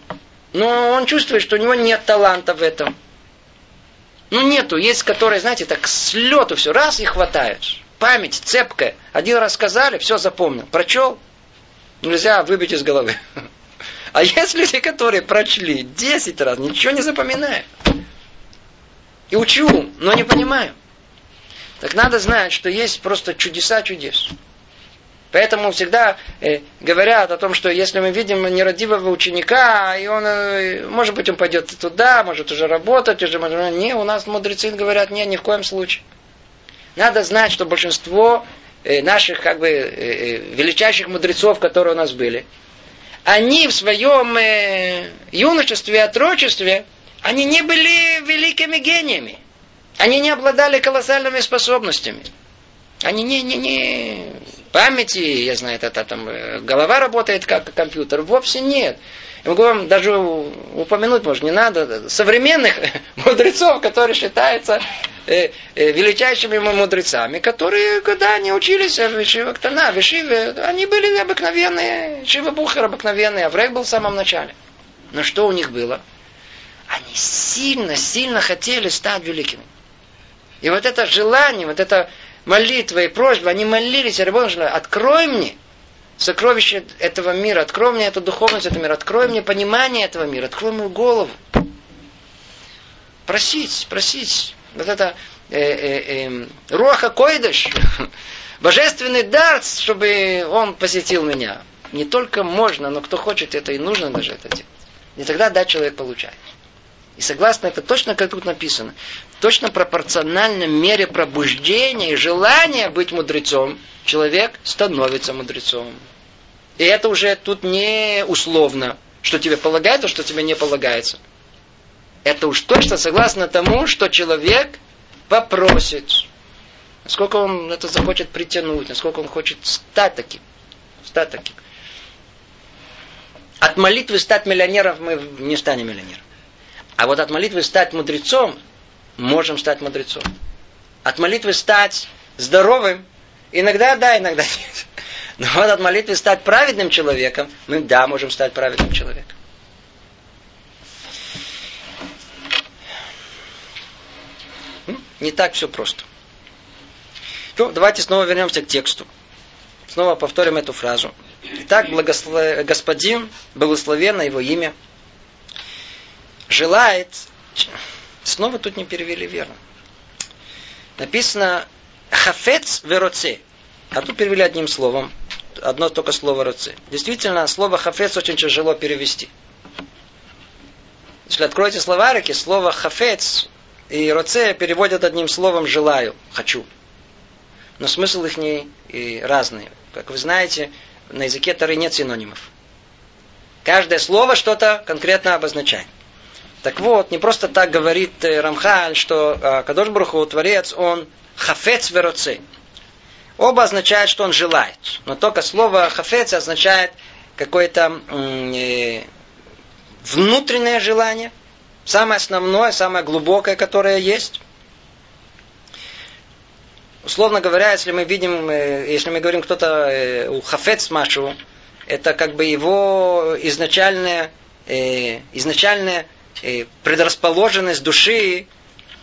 Но он чувствует, что у него нет таланта в этом. Ну нету, есть которые, знаете, так с лету все, раз и хватают. Память цепкая. Один раз сказали, все запомнил. Прочел, нельзя выбить из головы. А есть люди, которые прочли 10 раз, ничего не запоминают. И учу, но не понимаю. Так надо знать, что есть просто чудеса чудес. Поэтому всегда э, говорят о том, что если мы видим нерадивого ученика, и он, э, может быть, он пойдет туда, может уже работать, уже, может, не, у нас мудрецы говорят, нет, ни в коем случае. Надо знать, что большинство э, наших, как бы, э, э, величайших мудрецов, которые у нас были, они в своем э, юношестве отрочестве, они не были великими гениями. Они не обладали колоссальными способностями. Они не, не, не памяти, я знаю, это там э, голова работает как компьютер. Вовсе нет. Я могу вам даже упомянуть, может, не надо, современных мудрецов, которые считаются э, э, величайшими мудрецами, которые, когда они учились в Вишиве Ктана, в Вишиве, они были обыкновенные, Шива Бухар обыкновенный, Аврек был в самом начале. Но что у них было? Они сильно, сильно хотели стать великими. И вот это желание, вот это молитва и просьба, они молились, Рабон открой мне сокровище этого мира, открой мне эту духовность этого мира, открой мне понимание этого мира, открой мою голову. Просить, просить. Вот это э, э, э, Руаха Койдыш, божественный дар, чтобы он посетил меня. Не только можно, но кто хочет, это и нужно даже это делать. И тогда да, человек получает. И согласно это точно как тут написано, точно пропорционально мере пробуждения и желания быть мудрецом, человек становится мудрецом. И это уже тут не условно, что тебе полагается, что тебе не полагается. Это уж точно согласно тому, что человек попросит. Насколько он это захочет притянуть, насколько он хочет стать таким. Стать таким. От молитвы стать миллионером мы не станем миллионером. А вот от молитвы стать мудрецом, можем стать мудрецом. От молитвы стать здоровым, иногда да, иногда нет. Но вот от молитвы стать праведным человеком, мы да, можем стать праведным человеком. Не так все просто. Ну, давайте снова вернемся к тексту. Снова повторим эту фразу. Итак, благослов... Господин, благословенно его имя, желает, снова тут не перевели верно. Написано хафец вероце. А тут перевели одним словом. Одно только слово роце. Действительно, слово хафец очень тяжело перевести. Если откроете словарики, слово хафец и роце переводят одним словом желаю, хочу. Но смысл их не и разный. Как вы знаете, на языке Тары нет синонимов. Каждое слово что-то конкретно обозначает. Так вот, не просто так говорит э, Рамхаль, что э, Кадош Бруху, Творец, он хафец вероце. Оба означают, что он желает. Но только слово хафец означает какое-то э, внутреннее желание, самое основное, самое глубокое, которое есть. Условно говоря, если мы видим, э, если мы говорим кто-то у хафец машу, это как бы его изначальное, изначальное предрасположенность души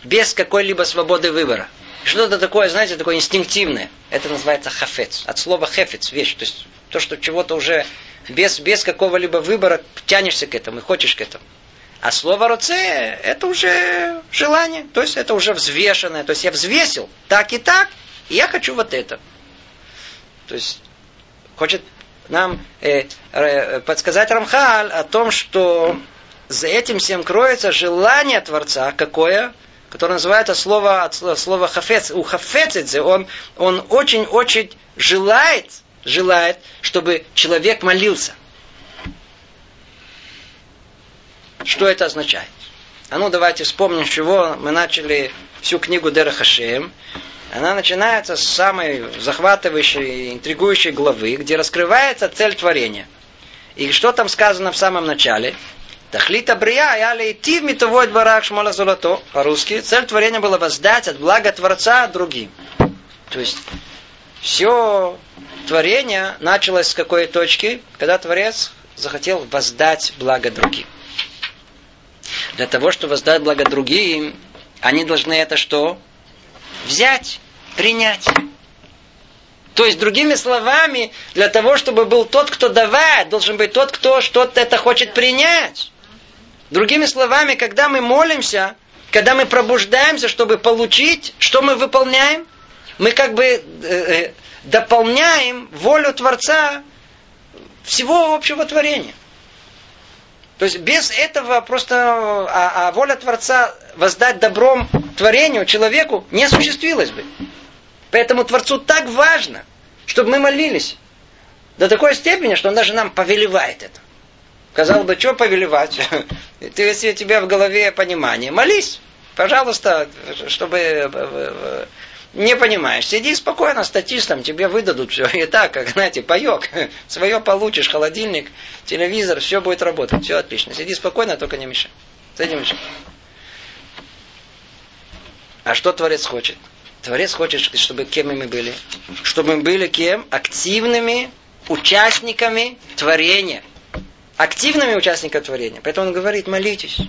без какой-либо свободы выбора. Что-то такое, знаете, такое инстинктивное. Это называется хафец. От слова хефец, вещь. То есть то, что чего-то уже без, без какого-либо выбора тянешься к этому и хочешь к этому. А слово роце – это уже желание. То есть это уже взвешенное. То есть я взвесил так и так, и я хочу вот это. То есть хочет нам э, э, подсказать Рамхаль о том, что за этим всем кроется желание Творца, какое? Которое называется слово, от слова хафец. У хафецидзе он, он очень-очень желает, желает, чтобы человек молился. Что это означает? А ну давайте вспомним, с чего мы начали всю книгу Дера Хашем. Она начинается с самой захватывающей, интригующей главы, где раскрывается цель творения. И что там сказано в самом начале? Тахлита брия я лейти митовой барах шмола золото. По-русски. Цель творения была воздать от блага Творца другим. То есть, все творение началось с какой точки? Когда Творец захотел воздать благо другим. Для того, чтобы воздать благо другим, они должны это что? Взять, принять. То есть, другими словами, для того, чтобы был тот, кто давает, должен быть тот, кто что-то это хочет принять. Другими словами, когда мы молимся, когда мы пробуждаемся, чтобы получить, что мы выполняем? Мы как бы э, э дополняем волю Творца всего общего творения. То есть без этого просто а, а воля Творца воздать добром творению, человеку, не осуществилась бы. Поэтому Творцу так важно, чтобы мы молились. До такой степени, что он даже нам повелевает это. Казалось бы, что повелевать? Ты, если у тебя в голове понимание, молись, пожалуйста, чтобы э, э, э, не понимаешь. Сиди спокойно, статистом, тебе выдадут все. И так, как, знаете, паек. Свое получишь, холодильник, телевизор, все будет работать. Все отлично. Сиди спокойно, только не мешай. Сиди мешай. А что Творец хочет? Творец хочет, чтобы кем мы были? Чтобы мы были кем? Активными участниками творения. Активными участниками творения. Поэтому он говорит, молитесь.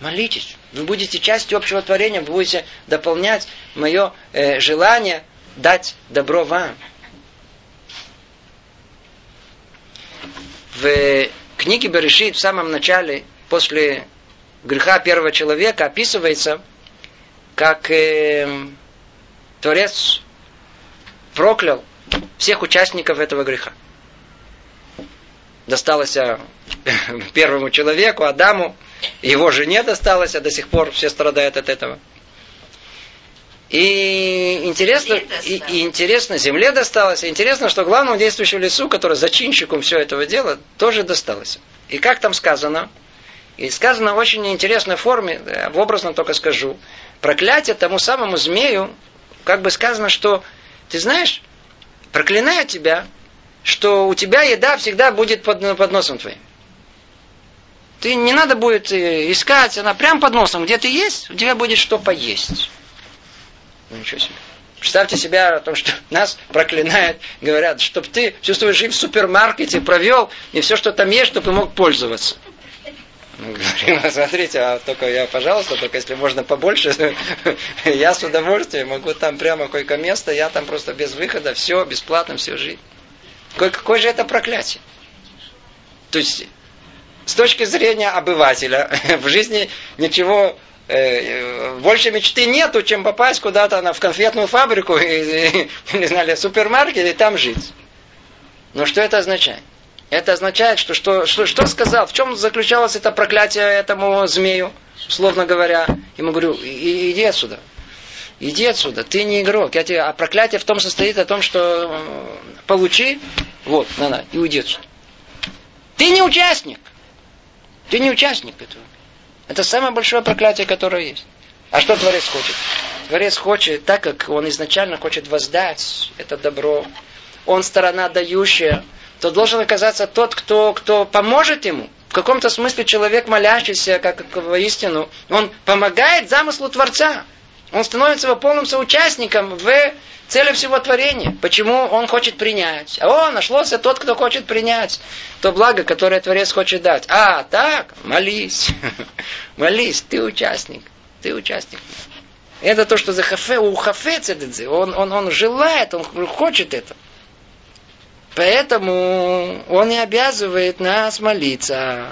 Молитесь. Вы будете частью общего творения, вы будете дополнять мое э, желание дать добро вам. В книге Берешит в самом начале, после греха первого человека, описывается, как э, Творец проклял всех участников этого греха. Досталось первому человеку, Адаму, его жене досталось, а до сих пор все страдают от этого. И интересно, и, и интересно, земле досталось. И интересно, что главному действующему лицу, который зачинщиком все этого дела, тоже досталось. И как там сказано? И сказано в очень интересной форме, в образном только скажу. Проклятие тому самому змею, как бы сказано, что ты знаешь, проклинаю тебя, что у тебя еда всегда будет под, под носом твоим. Ты не надо будет э, искать, она прям под носом, где ты есть, у тебя будет что поесть. Ну ничего себе. Представьте себя о том, что нас проклинают, говорят, чтобы ты всю свою жизнь в супермаркете провел, и все, что там есть, чтобы ты мог пользоваться. Мы говорим, «А смотрите, а только я, пожалуйста, только если можно побольше, я с удовольствием могу там прямо койко-место, я там просто без выхода, все, бесплатно, все жить. Какое, же это проклятие? То есть с точки зрения обывателя в жизни ничего э, больше мечты нету, чем попасть куда-то на, в конфетную фабрику или, не знали, супермаркет и там жить. Но что это означает? Это означает, что, что, что, что сказал, в чем заключалось это проклятие этому змею, условно говоря. Ему говорю, иди отсюда. Иди отсюда, ты не игрок. Я тебе... А проклятие в том состоит о том, что э, получи, вот, на, на, и уйди отсюда. Ты не участник. Ты не участник этого. Это самое большое проклятие, которое есть. А что Творец хочет? Творец хочет, так как он изначально хочет воздать это добро, он сторона дающая, то должен оказаться тот, кто, кто поможет ему. В каком-то смысле человек, молящийся, как воистину, он помогает замыслу Творца. Он становится его полным соучастником в цели всего творения. Почему он хочет принять? О, нашелся тот, кто хочет принять то благо, которое Творец хочет дать. А, так, молись. молись, ты участник. Ты участник. Это то, что за хафе, у хафе цедедзе. Он, он, он желает, он хочет это. Поэтому он и обязывает нас молиться.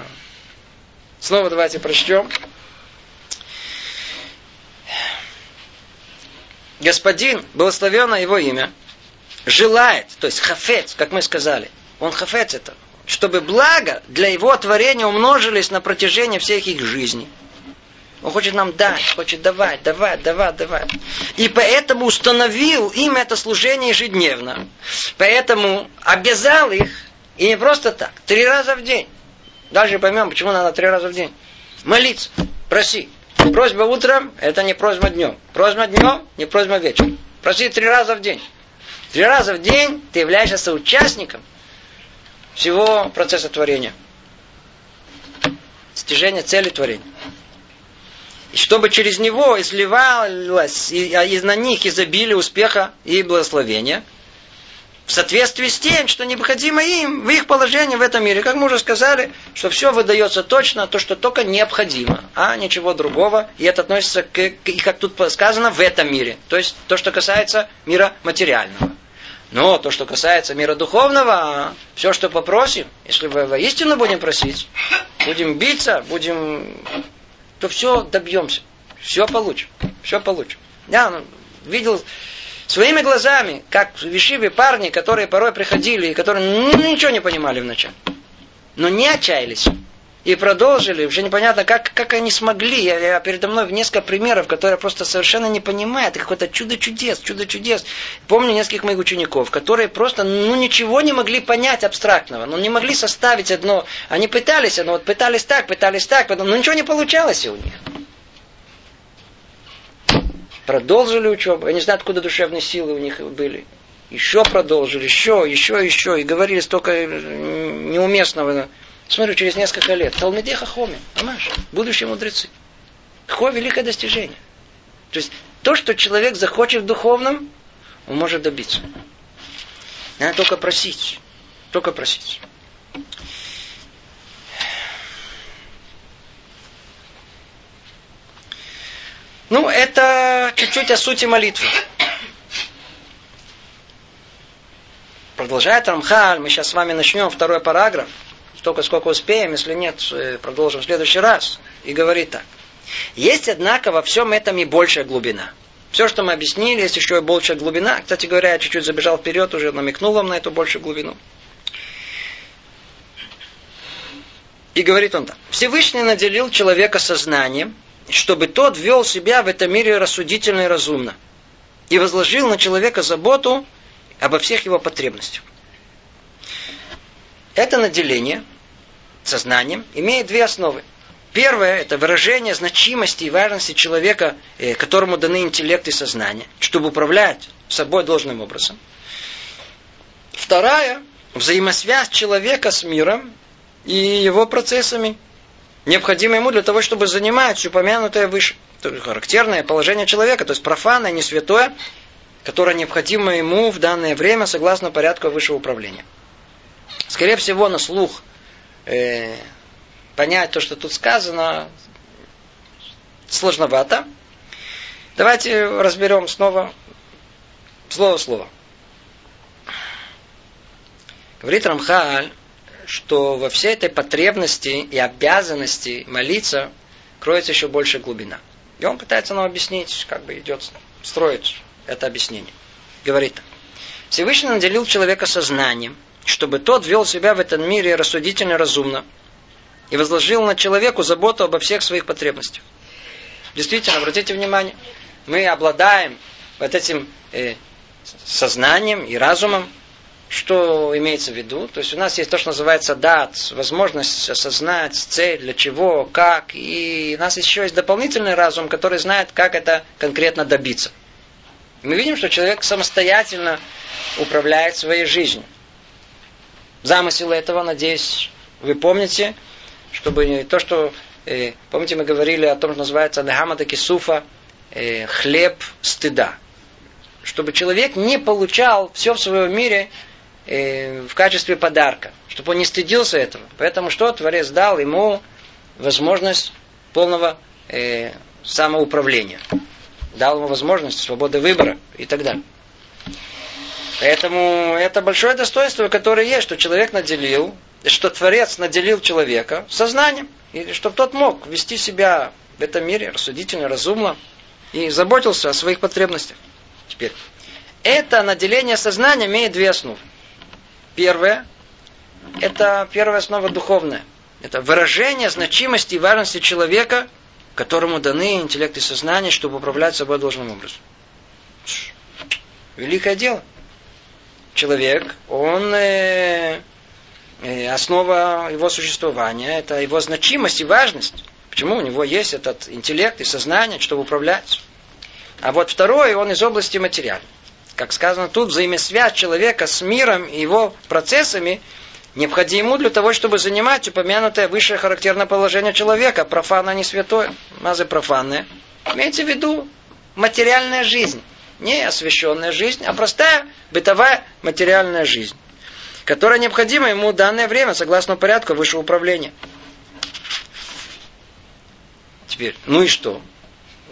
Снова давайте прочтем. Господин, благословенно его имя, желает, то есть хафец, как мы сказали, Он хафец это. Чтобы благо для его творения умножились на протяжении всех их жизней. Он хочет нам дать, хочет давать, давать, давать, давать. И поэтому установил им это служение ежедневно. Поэтому обязал их, и не просто так, три раза в день. Дальше поймем, почему надо три раза в день. Молиться, проси. Просьба утром – это не просьба днем. Просьба днем – не просьба вечером. Проси три раза в день. Три раза в день ты являешься соучастником всего процесса творения. Достижения цели творения. И чтобы через него изливалось а из на них изобилие успеха и благословения, в соответствии с тем, что необходимо им в их положении в этом мире. Как мы уже сказали, что все выдается точно, то, что только необходимо, а ничего другого. И это относится, к, как тут сказано, в этом мире. То есть то, что касается мира материального. Но то, что касается мира духовного, все, что попросим, если мы воистину будем просить, будем биться, будем то все добьемся. Все получим. Все получим. Я ну, видел своими глазами, как вишивые парни, которые порой приходили, и которые ну, ничего не понимали вначале. Но не отчаялись. И продолжили. Уже непонятно, как, как они смогли. Я, я передо мной несколько примеров, которые просто совершенно не понимают. Какое-то чудо чудес, чудо чудес. Помню нескольких моих учеников, которые просто ну, ничего не могли понять абстрактного. Ну, не могли составить одно. Они пытались, но вот пытались так, пытались так, но ничего не получалось у них. Продолжили учебу. Я не знаю, откуда душевные силы у них были. Еще продолжили, еще, еще, еще. И говорили столько неуместного. Смотрю, через несколько лет. Талмеде Хахоми, понимаешь? Будущие мудрецы. Какое великое достижение. То есть, то, что человек захочет в духовном, он может добиться. Надо только просить. Только просить. Ну, это чуть-чуть о сути молитвы. Продолжает Рамхаль, мы сейчас с вами начнем второй параграф столько, сколько успеем, если нет, э, продолжим в следующий раз. И говорит так. Есть, однако, во всем этом и большая глубина. Все, что мы объяснили, есть еще и большая глубина. Кстати говоря, я чуть-чуть забежал вперед, уже намекнул вам на эту большую глубину. И говорит он так. Всевышний наделил человека сознанием, чтобы тот вел себя в этом мире рассудительно и разумно. И возложил на человека заботу обо всех его потребностях. Это наделение сознанием, имеет две основы. Первое – это выражение значимости и важности человека, э, которому даны интеллект и сознание, чтобы управлять собой должным образом. Вторая – взаимосвязь человека с миром и его процессами, необходимые ему для того, чтобы занимать упомянутое выше. То характерное положение человека, то есть профанное, не святое, которое необходимо ему в данное время согласно порядку высшего управления. Скорее всего, на слух – э, понять то, что тут сказано, сложновато. Давайте разберем снова слово в слово. Говорит Рамхаль, что во всей этой потребности и обязанности молиться кроется еще больше глубина. И он пытается нам объяснить, как бы идет строить это объяснение. Говорит, Всевышний наделил человека сознанием, чтобы тот вел себя в этом мире рассудительно разумно и возложил на человеку заботу обо всех своих потребностях. Действительно, обратите внимание, мы обладаем вот этим э, сознанием и разумом, что имеется в виду. То есть у нас есть то, что называется дат, возможность осознать цель, для чего, как. И у нас еще есть дополнительный разум, который знает, как это конкретно добиться. мы видим, что человек самостоятельно управляет своей жизнью замысел этого, надеюсь, вы помните, чтобы то, что, э, помните, мы говорили о том, что называется Нехамада Кисуфа, э, хлеб стыда. Чтобы человек не получал все в своем мире э, в качестве подарка, чтобы он не стыдился этого. Поэтому что Творец дал ему возможность полного э, самоуправления. Дал ему возможность свободы выбора и так далее. Поэтому это большое достоинство, которое есть, что человек наделил, что Творец наделил человека сознанием, или чтобы тот мог вести себя в этом мире рассудительно, разумно и заботился о своих потребностях. Теперь, это наделение сознания имеет две основы. Первое, это первая основа духовная. Это выражение значимости и важности человека, которому даны интеллект и сознание, чтобы управлять собой должным образом. Великое дело. Человек, он э, э, основа его существования, это его значимость и важность. Почему у него есть этот интеллект и сознание, чтобы управлять. А вот второе, он из области материальной. Как сказано тут, взаимосвязь человека с миром и его процессами необходимо для того, чтобы занимать упомянутое высшее характерное положение человека. Профан, а не святое. Мазы профанные. Имеется в виду материальная жизнь. Не освященная жизнь, а простая бытовая материальная жизнь, которая необходима ему в данное время, согласно порядку высшего управления. Теперь, ну и что?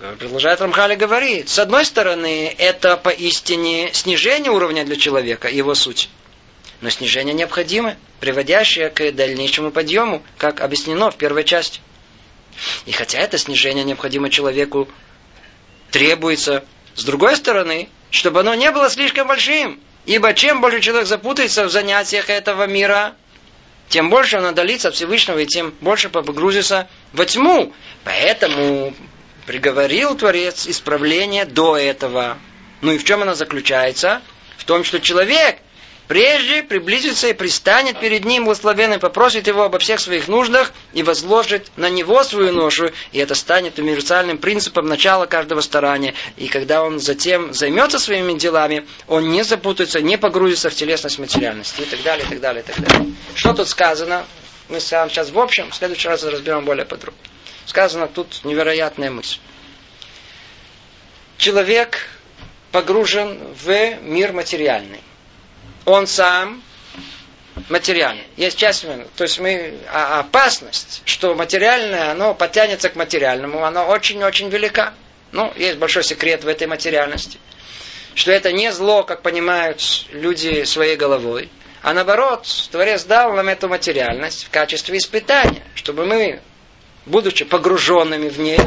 Продолжает Рамхали говорит, с одной стороны, это поистине снижение уровня для человека, его суть. Но снижение необходимо, приводящее к дальнейшему подъему, как объяснено в первой части. И хотя это снижение необходимо человеку, требуется, с другой стороны, чтобы оно не было слишком большим. Ибо чем больше человек запутается в занятиях этого мира, тем больше он отдалится от Всевышнего, и тем больше погрузится во тьму. Поэтому приговорил Творец исправление до этого. Ну и в чем оно заключается? В том, что человек прежде приблизится и пристанет перед ним благословенный, попросит его обо всех своих нуждах и возложит на него свою ношу, и это станет универсальным принципом начала каждого старания. И когда он затем займется своими делами, он не запутается, не погрузится в телесность материальности и так далее, и так далее, и так далее. Что тут сказано? Мы с вами сейчас в общем, в следующий раз разберем более подробно сказано тут невероятная мысль. Человек погружен в мир материальный. Он сам материальный. Есть часть, то есть мы, а опасность, что материальное, оно потянется к материальному, оно очень-очень велика. Ну, есть большой секрет в этой материальности. Что это не зло, как понимают люди своей головой, а наоборот, Творец дал нам эту материальность в качестве испытания, чтобы мы будучи погруженными в ней,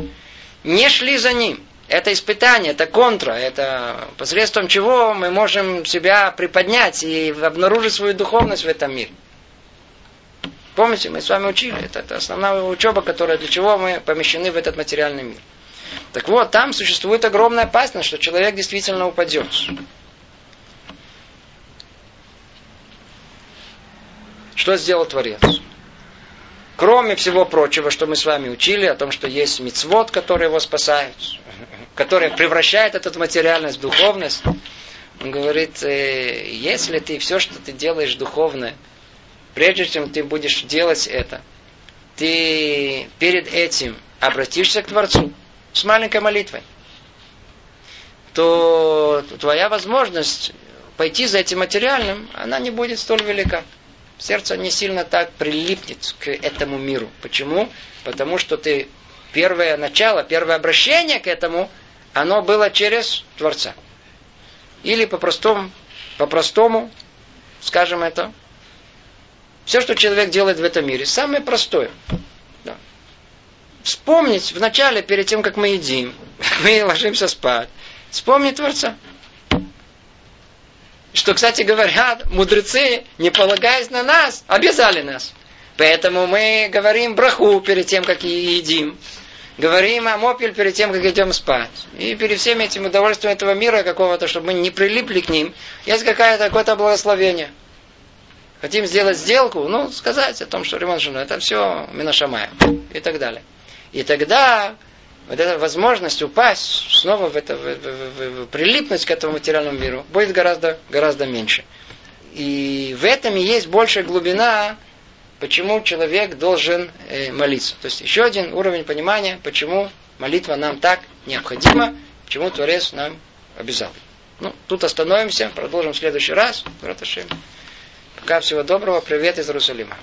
не шли за ним. Это испытание, это контра, это посредством чего мы можем себя приподнять и обнаружить свою духовность в этом мире. Помните, мы с вами учили, это, это основная учеба, которая для чего мы помещены в этот материальный мир. Так вот, там существует огромная опасность, что человек действительно упадет. Что сделал Творец? Кроме всего прочего, что мы с вами учили, о том, что есть мицвод, который его спасает, который превращает эту материальность в духовность, он говорит, «Э, если ты все, что ты делаешь духовное, прежде чем ты будешь делать это, ты перед этим обратишься к Творцу с маленькой молитвой, то твоя возможность пойти за этим материальным, она не будет столь велика сердце не сильно так прилипнет к этому миру. Почему? Потому что ты первое начало, первое обращение к этому, оно было через Творца. Или по-простому, по-простому, скажем это, все, что человек делает в этом мире, самое простое. Да. Вспомнить вначале, перед тем, как мы едим, мы ложимся спать, вспомнить Творца. Что, кстати говоря, мудрецы, не полагаясь на нас, обязали нас. Поэтому мы говорим браху перед тем, как едим. Говорим о мопель перед тем, как идем спать. И перед всеми этим удовольствием этого мира какого-то, чтобы мы не прилипли к ним, есть какое-то какое благословение. Хотим сделать сделку, ну, сказать о том, что ремонт жену, это все Минашамая и так далее. И тогда вот эта возможность упасть снова в это, в, в, в, прилипнуть к этому материальному миру будет гораздо, гораздо меньше. И в этом и есть большая глубина, почему человек должен э, молиться. То есть еще один уровень понимания, почему молитва нам так необходима, почему Творец нам обязал. Ну, тут остановимся, продолжим в следующий раз. Пока всего доброго, привет из Иерусалима.